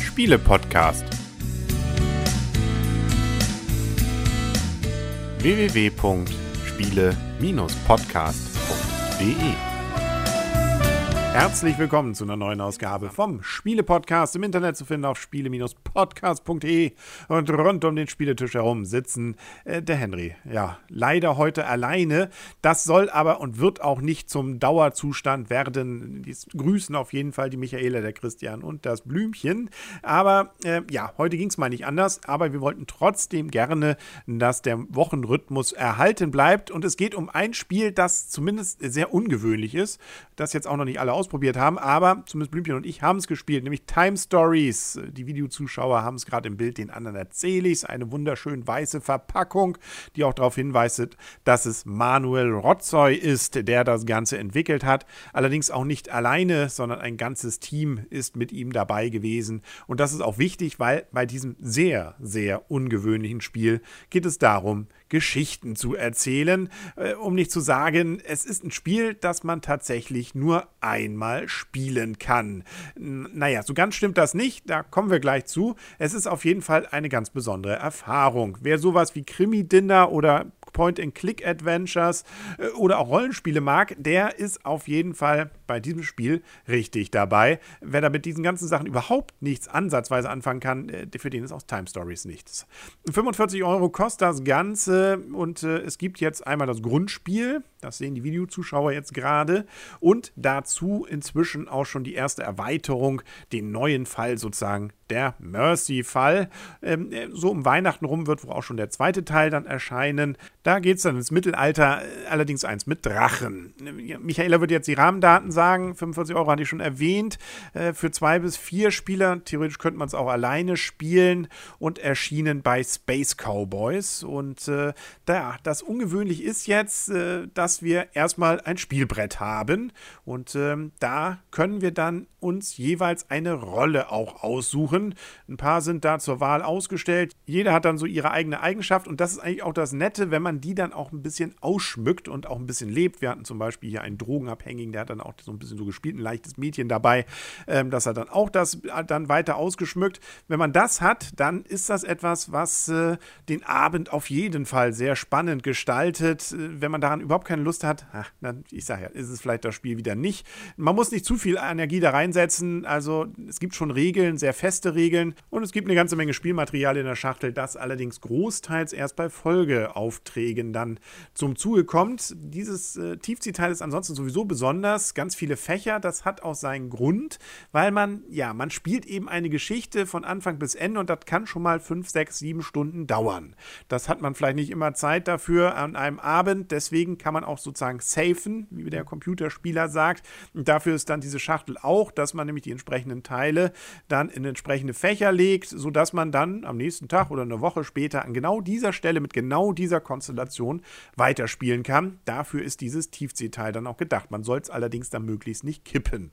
Spiele-Podcast. www.spiele-podcast.de Herzlich willkommen zu einer neuen Ausgabe vom Spiele-Podcast im Internet zu finden auf spiele-podcast.de und rund um den Spieletisch herum sitzen äh, der Henry. Ja, leider heute alleine. Das soll aber und wird auch nicht zum Dauerzustand werden. Die grüßen auf jeden Fall die Michaela, der Christian und das Blümchen. Aber äh, ja, heute ging es mal nicht anders. Aber wir wollten trotzdem gerne, dass der Wochenrhythmus erhalten bleibt. Und es geht um ein Spiel, das zumindest sehr ungewöhnlich ist, das jetzt auch noch nicht alle ausprobiert haben, aber zumindest Blümchen und ich haben es gespielt, nämlich Time Stories. Die Videozuschauer haben es gerade im Bild, den anderen erzähle ich es. Eine wunderschön weiße Verpackung, die auch darauf hinweist, dass es Manuel Rotzoy ist, der das Ganze entwickelt hat. Allerdings auch nicht alleine, sondern ein ganzes Team ist mit ihm dabei gewesen. Und das ist auch wichtig, weil bei diesem sehr, sehr ungewöhnlichen Spiel geht es darum, Geschichten zu erzählen, äh, um nicht zu sagen, es ist ein Spiel, das man tatsächlich nur einmal spielen kann. Naja, so ganz stimmt das nicht, da kommen wir gleich zu. Es ist auf jeden Fall eine ganz besondere Erfahrung. Wer sowas wie Krimi-Dinner oder Point-and-Click-Adventures äh, oder auch Rollenspiele mag, der ist auf jeden Fall bei diesem Spiel richtig dabei. Wer da mit diesen ganzen Sachen überhaupt nichts ansatzweise anfangen kann, äh, für den ist auch Time Stories nichts. 45 Euro kostet das Ganze und äh, es gibt jetzt einmal das Grundspiel, das sehen die Videozuschauer jetzt gerade, und dazu inzwischen auch schon die erste Erweiterung, den neuen Fall sozusagen der Mercy-Fall. Ähm, so um Weihnachten rum wird wohl auch schon der zweite Teil dann erscheinen. Da geht es dann ins Mittelalter, allerdings eins mit Drachen. Michaela wird jetzt die Rahmendaten sagen. 45 Euro hatte ich schon erwähnt. Äh, für zwei bis vier Spieler, theoretisch könnte man es auch alleine spielen und erschienen bei Space Cowboys. Und äh, da, das ungewöhnlich ist jetzt, äh, dass wir erstmal ein Spielbrett haben. Und ähm, da können wir dann uns jeweils eine Rolle auch aussuchen. Ein paar sind da zur Wahl ausgestellt. Jeder hat dann so ihre eigene Eigenschaft und das ist eigentlich auch das Nette, wenn man die dann auch ein bisschen ausschmückt und auch ein bisschen lebt. Wir hatten zum Beispiel hier einen Drogenabhängigen, der hat dann auch so ein bisschen so gespielt, ein leichtes Mädchen dabei, ähm, dass er dann auch das äh, dann weiter ausgeschmückt. Wenn man das hat, dann ist das etwas, was äh, den Abend auf jeden Fall sehr spannend gestaltet. Äh, wenn man daran überhaupt keine Lust hat, ach, dann, ich sage ja, ist es vielleicht das Spiel wieder nicht. Man muss nicht zu viel Energie da rein einsetzen. Also es gibt schon Regeln, sehr feste Regeln und es gibt eine ganze Menge Spielmaterial in der Schachtel, das allerdings großteils erst bei Folgeaufträgen dann zum Zuge kommt. Dieses äh, Tiefziehteil ist ansonsten sowieso besonders, ganz viele Fächer, das hat auch seinen Grund, weil man, ja, man spielt eben eine Geschichte von Anfang bis Ende und das kann schon mal fünf, sechs, sieben Stunden dauern. Das hat man vielleicht nicht immer Zeit dafür an einem Abend, deswegen kann man auch sozusagen safen, wie der Computerspieler sagt. Und dafür ist dann diese Schachtel auch dass man nämlich die entsprechenden Teile dann in entsprechende Fächer legt, sodass man dann am nächsten Tag oder eine Woche später an genau dieser Stelle mit genau dieser Konstellation weiterspielen kann. Dafür ist dieses Tiefseeteil dann auch gedacht. Man soll es allerdings dann möglichst nicht kippen.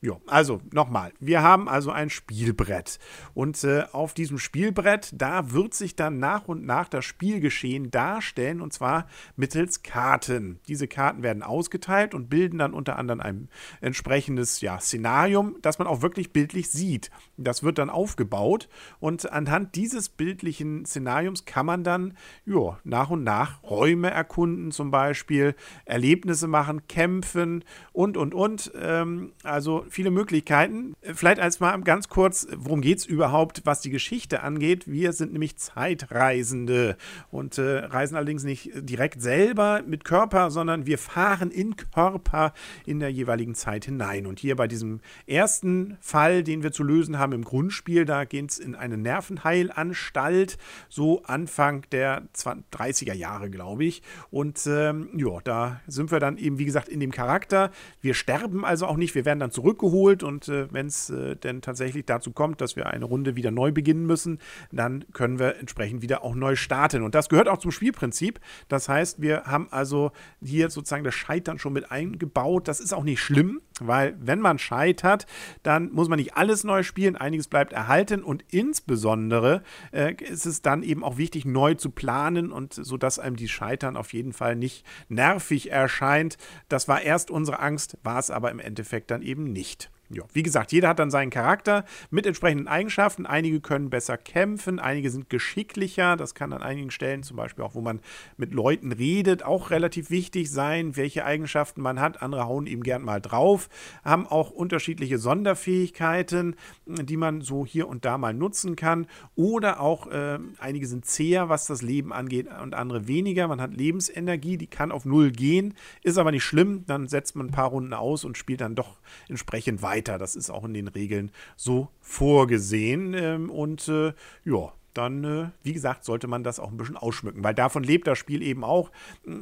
Ja, also nochmal, wir haben also ein Spielbrett und äh, auf diesem Spielbrett, da wird sich dann nach und nach das Spielgeschehen darstellen und zwar mittels Karten. Diese Karten werden ausgeteilt und bilden dann unter anderem ein entsprechendes ja, Szenarium, das man auch wirklich bildlich sieht. Das wird dann aufgebaut und anhand dieses bildlichen Szenariums kann man dann jo, nach und nach Räume erkunden, zum Beispiel Erlebnisse machen, kämpfen und und und. Ähm, also viele Möglichkeiten. Vielleicht erstmal ganz kurz, worum geht es überhaupt, was die Geschichte angeht? Wir sind nämlich Zeitreisende und äh, reisen allerdings nicht direkt selber mit Körper, sondern wir fahren in Körper in der jeweiligen Zeit hinein. Und hier bei diesem ersten Fall, den wir zu lösen haben im Grundspiel, da geht es in eine Nervenheilanstalt, so Anfang der 30er Jahre, glaube ich. Und ähm, ja, da sind wir dann eben, wie gesagt, in dem Charakter. Wir sterben also auch nicht, wir werden dann zurückgeholt und äh, wenn es äh, denn tatsächlich dazu kommt, dass wir eine Runde wieder neu beginnen müssen, dann können wir entsprechend wieder auch neu starten. Und das gehört auch zum Spielprinzip. Das heißt, wir haben also hier sozusagen das Scheitern schon mit eingebaut. Das ist auch nicht schlimm, weil wenn man scheitert, dann muss man nicht alles neu spielen. Einiges bleibt bleibt erhalten und insbesondere äh, ist es dann eben auch wichtig, neu zu planen und so dass einem die Scheitern auf jeden Fall nicht nervig erscheint. Das war erst unsere Angst, war es aber im Endeffekt dann eben nicht. Ja, wie gesagt, jeder hat dann seinen Charakter mit entsprechenden Eigenschaften. Einige können besser kämpfen, einige sind geschicklicher. Das kann an einigen Stellen, zum Beispiel auch, wo man mit Leuten redet, auch relativ wichtig sein, welche Eigenschaften man hat. Andere hauen ihm gern mal drauf, haben auch unterschiedliche Sonderfähigkeiten, die man so hier und da mal nutzen kann. Oder auch äh, einige sind zäher, was das Leben angeht, und andere weniger. Man hat Lebensenergie, die kann auf Null gehen, ist aber nicht schlimm. Dann setzt man ein paar Runden aus und spielt dann doch entsprechend weiter weiter. Das ist auch in den Regeln so vorgesehen. Ähm, und äh, ja, dann, äh, wie gesagt, sollte man das auch ein bisschen ausschmücken, weil davon lebt das Spiel eben auch,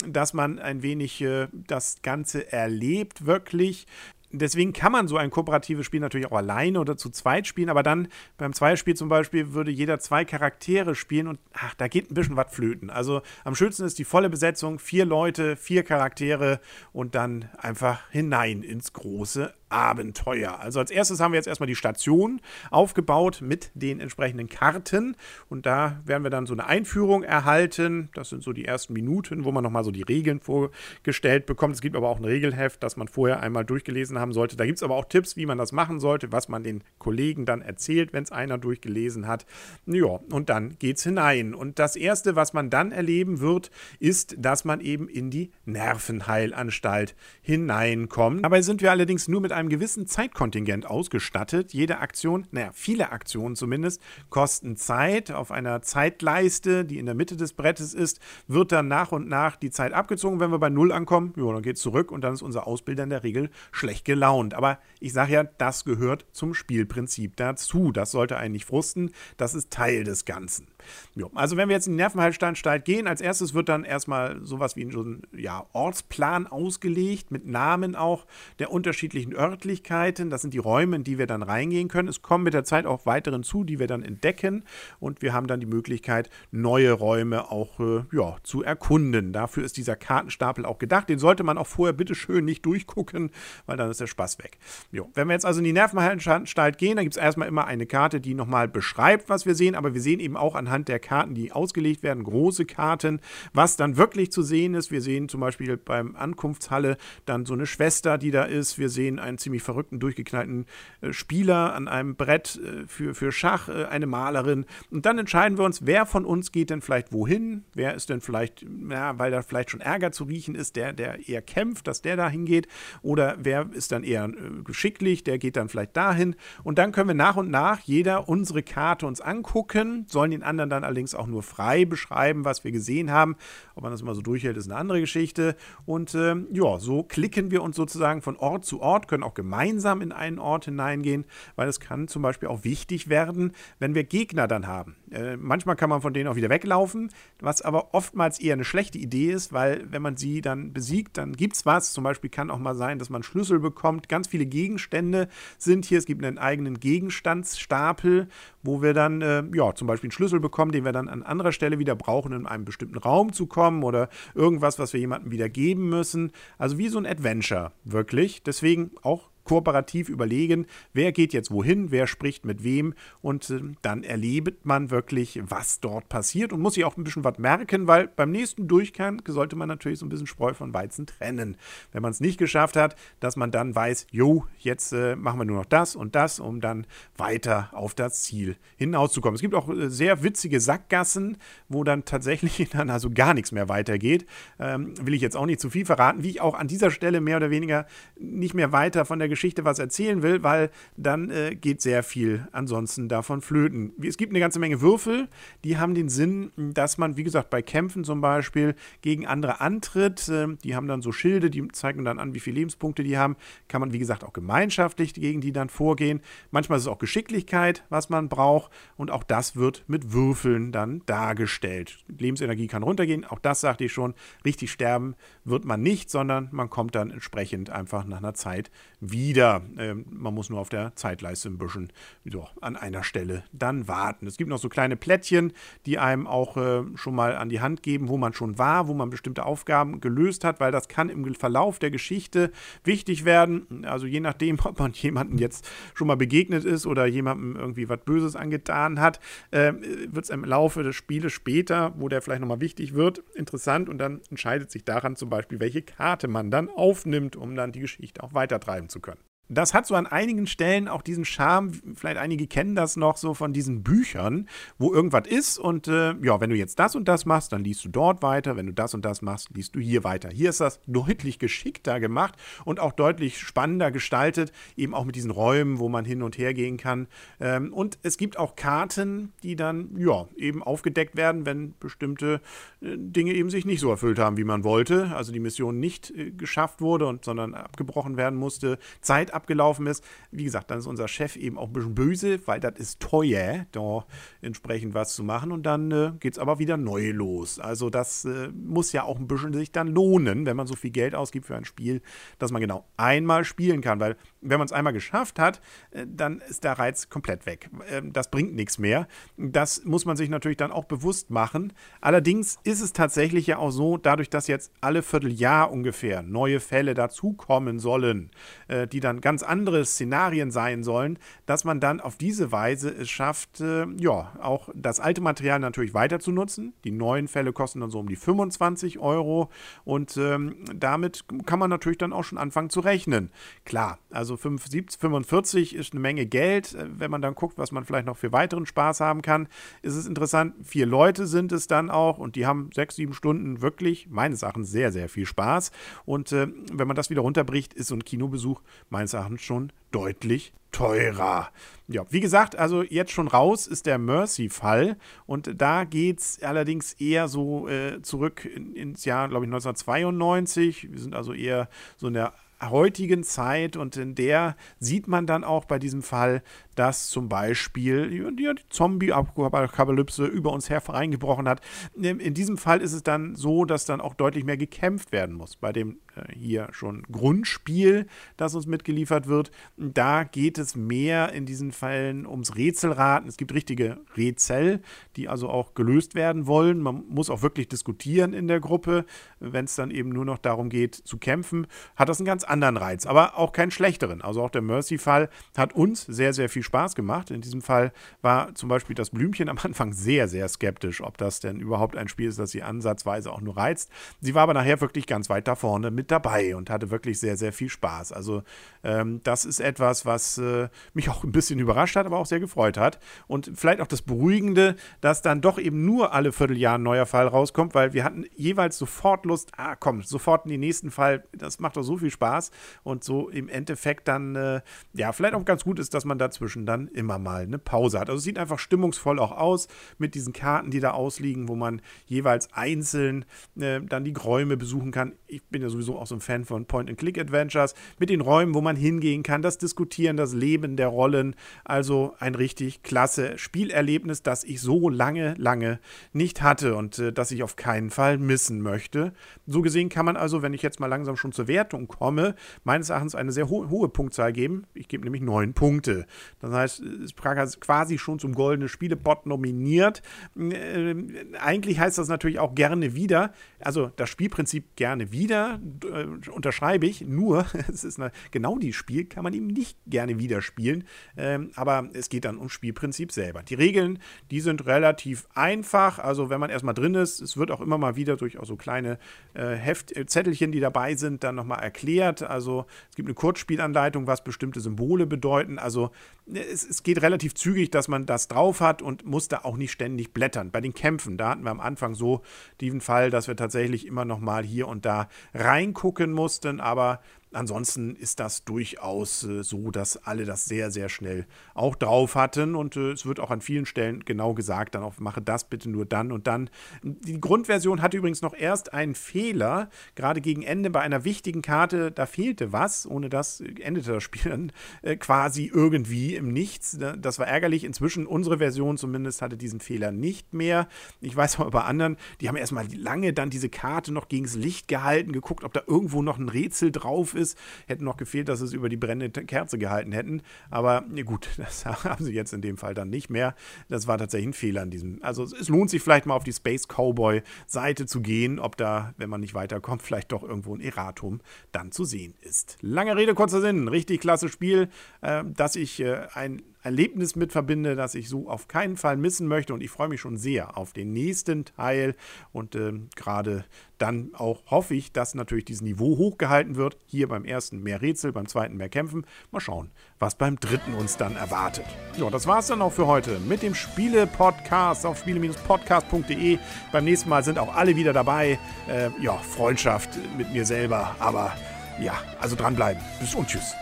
dass man ein wenig äh, das Ganze erlebt, wirklich deswegen kann man so ein kooperatives Spiel natürlich auch alleine oder zu zweit spielen, aber dann beim Zweispiel zum Beispiel würde jeder zwei Charaktere spielen und ach, da geht ein bisschen was flöten. Also am schönsten ist die volle Besetzung, vier Leute, vier Charaktere und dann einfach hinein ins große Abenteuer. Also als erstes haben wir jetzt erstmal die Station aufgebaut mit den entsprechenden Karten und da werden wir dann so eine Einführung erhalten. Das sind so die ersten Minuten, wo man nochmal so die Regeln vorgestellt bekommt. Es gibt aber auch ein Regelheft, das man vorher einmal durchgelesen haben sollte. Da gibt es aber auch Tipps, wie man das machen sollte, was man den Kollegen dann erzählt, wenn es einer durchgelesen hat. Ja, und dann geht's hinein. Und das erste, was man dann erleben wird, ist, dass man eben in die Nervenheilanstalt hineinkommt. Dabei sind wir allerdings nur mit einem gewissen Zeitkontingent ausgestattet. Jede Aktion, naja, viele Aktionen zumindest, kosten Zeit. Auf einer Zeitleiste, die in der Mitte des Brettes ist, wird dann nach und nach die Zeit abgezogen. Wenn wir bei Null ankommen, ja, dann geht es zurück und dann ist unser Ausbilder in der Regel schlecht gelaunt. Aber ich sage ja, das gehört zum Spielprinzip dazu. Das sollte einen nicht frusten. Das ist Teil des Ganzen. Jo, also wenn wir jetzt in den Nervenheilsteinstalt gehen, als erstes wird dann erstmal sowas wie ein ja, Ortsplan ausgelegt, mit Namen auch der unterschiedlichen Örtlichkeiten. Das sind die Räume, in die wir dann reingehen können. Es kommen mit der Zeit auch weiteren zu, die wir dann entdecken und wir haben dann die Möglichkeit, neue Räume auch äh, ja, zu erkunden. Dafür ist dieser Kartenstapel auch gedacht. Den sollte man auch vorher bitte schön nicht durchgucken, weil dann ist der Spaß weg. Jo, wenn wir jetzt also in die Nervenheilsteinstalt gehen, dann gibt es erstmal immer eine Karte, die nochmal beschreibt, was wir sehen, aber wir sehen eben auch anhand anhand der Karten, die ausgelegt werden, große Karten, was dann wirklich zu sehen ist. Wir sehen zum Beispiel beim Ankunftshalle dann so eine Schwester, die da ist. Wir sehen einen ziemlich verrückten, durchgeknallten äh, Spieler an einem Brett äh, für, für Schach, äh, eine Malerin. Und dann entscheiden wir uns, wer von uns geht denn vielleicht wohin? Wer ist denn vielleicht, ja, weil da vielleicht schon Ärger zu riechen ist, der, der eher kämpft, dass der da hingeht? Oder wer ist dann eher äh, geschicklich, der geht dann vielleicht dahin? Und dann können wir nach und nach jeder unsere Karte uns angucken, sollen den anderen dann allerdings auch nur frei beschreiben, was wir gesehen haben. Ob man das immer so durchhält, ist eine andere Geschichte. Und äh, ja, so klicken wir uns sozusagen von Ort zu Ort, können auch gemeinsam in einen Ort hineingehen, weil es kann zum Beispiel auch wichtig werden, wenn wir Gegner dann haben. Äh, manchmal kann man von denen auch wieder weglaufen, was aber oftmals eher eine schlechte Idee ist, weil wenn man sie dann besiegt, dann gibt es was. Zum Beispiel kann auch mal sein, dass man Schlüssel bekommt. Ganz viele Gegenstände sind hier. Es gibt einen eigenen Gegenstandsstapel, wo wir dann äh, ja, zum Beispiel einen Schlüssel bekommen, den wir dann an anderer Stelle wieder brauchen, in einem bestimmten Raum zu kommen oder irgendwas, was wir jemandem wieder geben müssen. Also wie so ein Adventure, wirklich. Deswegen auch kooperativ überlegen, wer geht jetzt wohin, wer spricht mit wem und äh, dann erlebt man wirklich, was dort passiert und muss sich auch ein bisschen was merken, weil beim nächsten Durchgang sollte man natürlich so ein bisschen Spreu von Weizen trennen. Wenn man es nicht geschafft hat, dass man dann weiß, jo, jetzt äh, machen wir nur noch das und das, um dann weiter auf das Ziel hinauszukommen. Es gibt auch äh, sehr witzige Sackgassen, wo dann tatsächlich dann also gar nichts mehr weitergeht. Ähm, will ich jetzt auch nicht zu viel verraten, wie ich auch an dieser Stelle mehr oder weniger nicht mehr weiter von der Geschichte Geschichte was erzählen will, weil dann äh, geht sehr viel ansonsten davon flöten. Es gibt eine ganze Menge Würfel, die haben den Sinn, dass man, wie gesagt, bei Kämpfen zum Beispiel gegen andere antritt. Äh, die haben dann so Schilde, die zeigen dann an, wie viele Lebenspunkte die haben. Kann man, wie gesagt, auch gemeinschaftlich gegen die dann vorgehen. Manchmal ist es auch Geschicklichkeit, was man braucht. Und auch das wird mit Würfeln dann dargestellt. Lebensenergie kann runtergehen. Auch das sagte ich schon. Richtig sterben wird man nicht, sondern man kommt dann entsprechend einfach nach einer Zeit wieder wieder. Ähm, man muss nur auf der Zeitleiste ein bisschen so, an einer Stelle dann warten. Es gibt noch so kleine Plättchen, die einem auch äh, schon mal an die Hand geben, wo man schon war, wo man bestimmte Aufgaben gelöst hat, weil das kann im Verlauf der Geschichte wichtig werden. Also je nachdem, ob man jemanden jetzt schon mal begegnet ist oder jemandem irgendwie was Böses angetan hat, äh, wird es im Laufe des Spieles später, wo der vielleicht nochmal wichtig wird, interessant und dann entscheidet sich daran zum Beispiel, welche Karte man dann aufnimmt, um dann die Geschichte auch weitertreiben zu können das hat so an einigen Stellen auch diesen Charme, vielleicht einige kennen das noch so von diesen Büchern, wo irgendwas ist und äh, ja, wenn du jetzt das und das machst, dann liest du dort weiter, wenn du das und das machst, liest du hier weiter. Hier ist das deutlich geschickter gemacht und auch deutlich spannender gestaltet, eben auch mit diesen Räumen, wo man hin und her gehen kann. Ähm, und es gibt auch Karten, die dann ja eben aufgedeckt werden, wenn bestimmte äh, Dinge eben sich nicht so erfüllt haben, wie man wollte, also die Mission nicht äh, geschafft wurde und sondern abgebrochen werden musste, Zeit abgelaufen ist. Wie gesagt, dann ist unser Chef eben auch ein bisschen böse, weil das ist teuer, da entsprechend was zu machen. Und dann äh, geht es aber wieder neu los. Also das äh, muss ja auch ein bisschen sich dann lohnen, wenn man so viel Geld ausgibt für ein Spiel, dass man genau einmal spielen kann. Weil wenn man es einmal geschafft hat, äh, dann ist der Reiz komplett weg. Ähm, das bringt nichts mehr. Das muss man sich natürlich dann auch bewusst machen. Allerdings ist es tatsächlich ja auch so, dadurch, dass jetzt alle Vierteljahr ungefähr neue Fälle dazukommen sollen, äh, die dann ganz andere Szenarien sein sollen, dass man dann auf diese Weise es schafft, äh, ja, auch das alte Material natürlich weiter zu nutzen. Die neuen Fälle kosten dann so um die 25 Euro und ähm, damit kann man natürlich dann auch schon anfangen zu rechnen. Klar, also 5, 45 ist eine Menge Geld. Äh, wenn man dann guckt, was man vielleicht noch für weiteren Spaß haben kann, ist es interessant. Vier Leute sind es dann auch und die haben sechs, sieben Stunden wirklich, meines Erachtens, sehr, sehr viel Spaß. Und äh, wenn man das wieder runterbricht, ist so ein Kinobesuch meines Erachtens schon deutlich teurer. Ja, wie gesagt, also jetzt schon raus ist der Mercy-Fall und da geht es allerdings eher so äh, zurück in, ins Jahr, glaube ich, 1992. Wir sind also eher so in der heutigen Zeit und in der sieht man dann auch bei diesem Fall, dass zum Beispiel die Zombie-Apokalypse über uns hereingebrochen hat. In diesem Fall ist es dann so, dass dann auch deutlich mehr gekämpft werden muss. Bei dem äh, hier schon Grundspiel, das uns mitgeliefert wird, da geht es mehr in diesen Fällen ums Rätselraten. Es gibt richtige Rätsel, die also auch gelöst werden wollen. Man muss auch wirklich diskutieren in der Gruppe. Wenn es dann eben nur noch darum geht zu kämpfen, hat das einen ganz anderen Reiz, aber auch keinen schlechteren. Also auch der Mercy-Fall hat uns sehr, sehr viel Spaß gemacht. In diesem Fall war zum Beispiel das Blümchen am Anfang sehr, sehr skeptisch, ob das denn überhaupt ein Spiel ist, das sie ansatzweise auch nur reizt. Sie war aber nachher wirklich ganz weit da vorne mit dabei und hatte wirklich sehr, sehr viel Spaß. Also ähm, das ist etwas, was äh, mich auch ein bisschen überrascht hat, aber auch sehr gefreut hat. Und vielleicht auch das Beruhigende, dass dann doch eben nur alle Vierteljahr ein neuer Fall rauskommt, weil wir hatten jeweils sofort Lust, ah komm, sofort in den nächsten Fall, das macht doch so viel Spaß. Und so im Endeffekt dann, äh, ja, vielleicht auch ganz gut ist, dass man dazwischen dann immer mal eine Pause hat. Also es sieht einfach stimmungsvoll auch aus mit diesen Karten, die da ausliegen, wo man jeweils einzeln äh, dann die Räume besuchen kann. Ich bin ja sowieso auch so ein Fan von Point-and-Click-Adventures, mit den Räumen, wo man hingehen kann, das Diskutieren, das Leben der Rollen. Also ein richtig klasse Spielerlebnis, das ich so lange, lange nicht hatte und äh, das ich auf keinen Fall missen möchte. So gesehen kann man also, wenn ich jetzt mal langsam schon zur Wertung komme, meines Erachtens eine sehr ho hohe Punktzahl geben. Ich gebe nämlich neun Punkte. Das heißt, ist quasi schon zum goldenen Spielebot nominiert. Äh, eigentlich heißt das natürlich auch gerne wieder. Also das Spielprinzip gerne wieder äh, unterschreibe ich. Nur, es ist eine, genau die Spiel kann man eben nicht gerne wieder spielen. Ähm, aber es geht dann ums Spielprinzip selber. Die Regeln, die sind relativ einfach. Also wenn man erstmal drin ist, es wird auch immer mal wieder durch auch so kleine äh, Heft, äh, Zettelchen, die dabei sind, dann nochmal erklärt. Also es gibt eine Kurzspielanleitung, was bestimmte Symbole bedeuten. Also es, es, geht relativ zügig, dass man das drauf hat und muss da auch nicht ständig blättern. Bei den Kämpfen, da hatten wir am Anfang so diesen Fall, dass wir tatsächlich immer noch mal hier und da reingucken mussten, aber ansonsten ist das durchaus äh, so, dass alle das sehr, sehr schnell auch drauf hatten. Und äh, es wird auch an vielen Stellen genau gesagt, dann auch mache das bitte nur dann und dann. Die Grundversion hatte übrigens noch erst einen Fehler, gerade gegen Ende bei einer wichtigen Karte, da fehlte was. Ohne das endete das Spiel dann äh, quasi irgendwie im Nichts. Das war ärgerlich. Inzwischen, unsere Version zumindest, hatte diesen Fehler nicht mehr. Ich weiß aber bei anderen, die haben erstmal lange dann diese Karte noch gegen das Licht gehalten, geguckt, ob da irgendwo noch ein Rätsel drauf ist. Hätte noch gefehlt, dass sie es über die brennende Kerze gehalten hätten. Aber gut, das haben sie jetzt in dem Fall dann nicht mehr. Das war tatsächlich ein Fehler in diesem. Also es lohnt sich vielleicht mal auf die Space Cowboy Seite zu gehen, ob da, wenn man nicht weiterkommt, vielleicht doch irgendwo ein Erratum dann zu sehen ist. Lange Rede, kurzer Sinn. Richtig klasse Spiel, äh, dass ich äh, ein Erlebnis mit verbinde, das ich so auf keinen Fall missen möchte. Und ich freue mich schon sehr auf den nächsten Teil. Und äh, gerade dann auch hoffe ich, dass natürlich dieses Niveau hochgehalten wird. Hier beim ersten mehr Rätsel, beim zweiten mehr Kämpfen. Mal schauen, was beim dritten uns dann erwartet. Ja, das war es dann auch für heute mit dem Spiele-Podcast auf spiele-podcast.de. Beim nächsten Mal sind auch alle wieder dabei. Äh, ja, Freundschaft mit mir selber. Aber ja, also dranbleiben. Bis und tschüss.